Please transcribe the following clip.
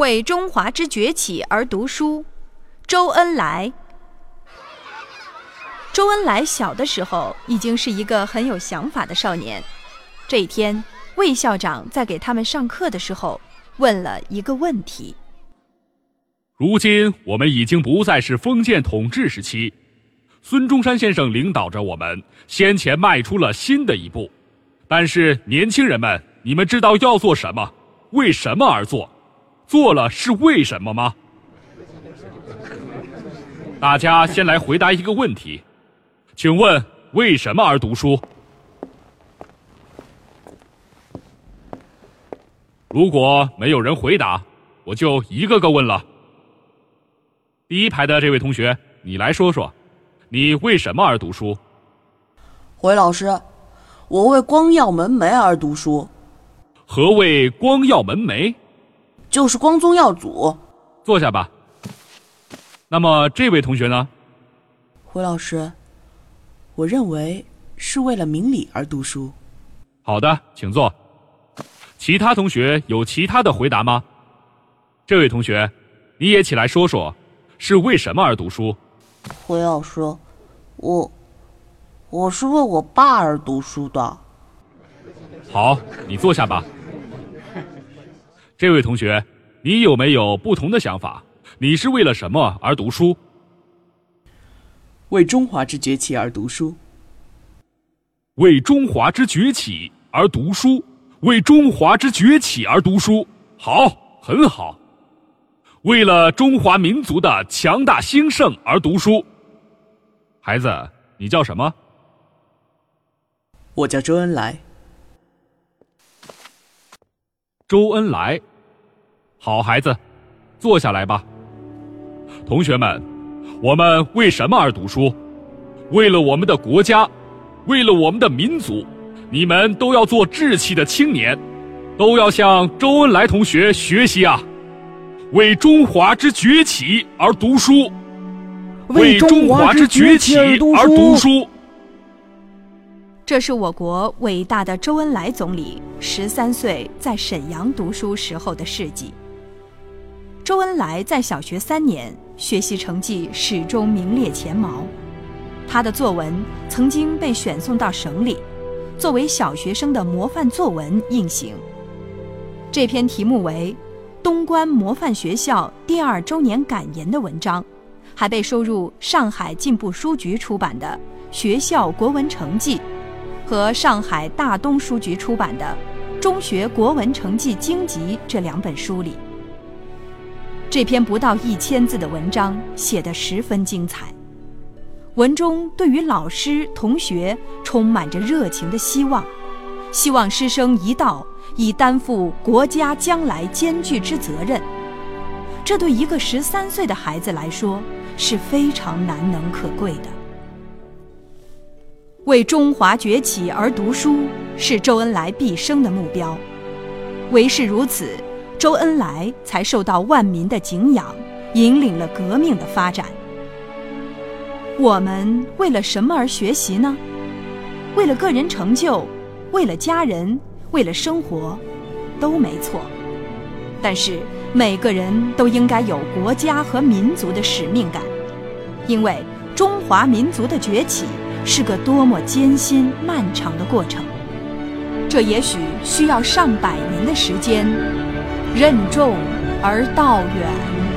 为中华之崛起而读书，周恩来。周恩来小的时候已经是一个很有想法的少年。这一天，魏校长在给他们上课的时候，问了一个问题：如今我们已经不再是封建统治时期，孙中山先生领导着我们先前迈出了新的一步，但是年轻人们，你们知道要做什么？为什么而做？做了是为什么吗？大家先来回答一个问题，请问为什么而读书？如果没有人回答，我就一个个问了。第一排的这位同学，你来说说，你为什么而读书？回老师，我为光耀门楣而读书。何谓光耀门楣？就是光宗耀祖。坐下吧。那么这位同学呢？胡老师，我认为是为了明理而读书。好的，请坐。其他同学有其他的回答吗？这位同学，你也起来说说，是为什么而读书？胡老师，我我是为我爸而读书的。好，你坐下吧。这位同学，你有没有不同的想法？你是为了什么而读书？为中华之崛起而读书。为中华之崛起而读书，为中华之崛起而读书，好，很好。为了中华民族的强大兴盛而读书。孩子，你叫什么？我叫周恩来。周恩来。好孩子，坐下来吧。同学们，我们为什么而读书？为了我们的国家，为了我们的民族，你们都要做志气的青年，都要向周恩来同学学习啊！为中华之崛起而读书，为中华之崛起而读书。这是我国伟大的周恩来总理十三岁在沈阳读书时候的事迹。周恩来在小学三年，学习成绩始终名列前茅。他的作文曾经被选送到省里，作为小学生的模范作文应行。这篇题目为《东关模范学校第二周年感言》的文章，还被收入上海进步书局出版的《学校国文成绩》和上海大东书局出版的《中学国文成绩经籍》这两本书里。这篇不到一千字的文章写得十分精彩，文中对于老师、同学充满着热情的希望，希望师生一道以担负国家将来艰巨之责任。这对一个十三岁的孩子来说是非常难能可贵的。为中华崛起而读书是周恩来毕生的目标，唯是如此。周恩来才受到万民的敬仰，引领了革命的发展。我们为了什么而学习呢？为了个人成就，为了家人，为了生活，都没错。但是每个人都应该有国家和民族的使命感，因为中华民族的崛起是个多么艰辛漫长的过程。这也许需要上百年的时间。任重而道远。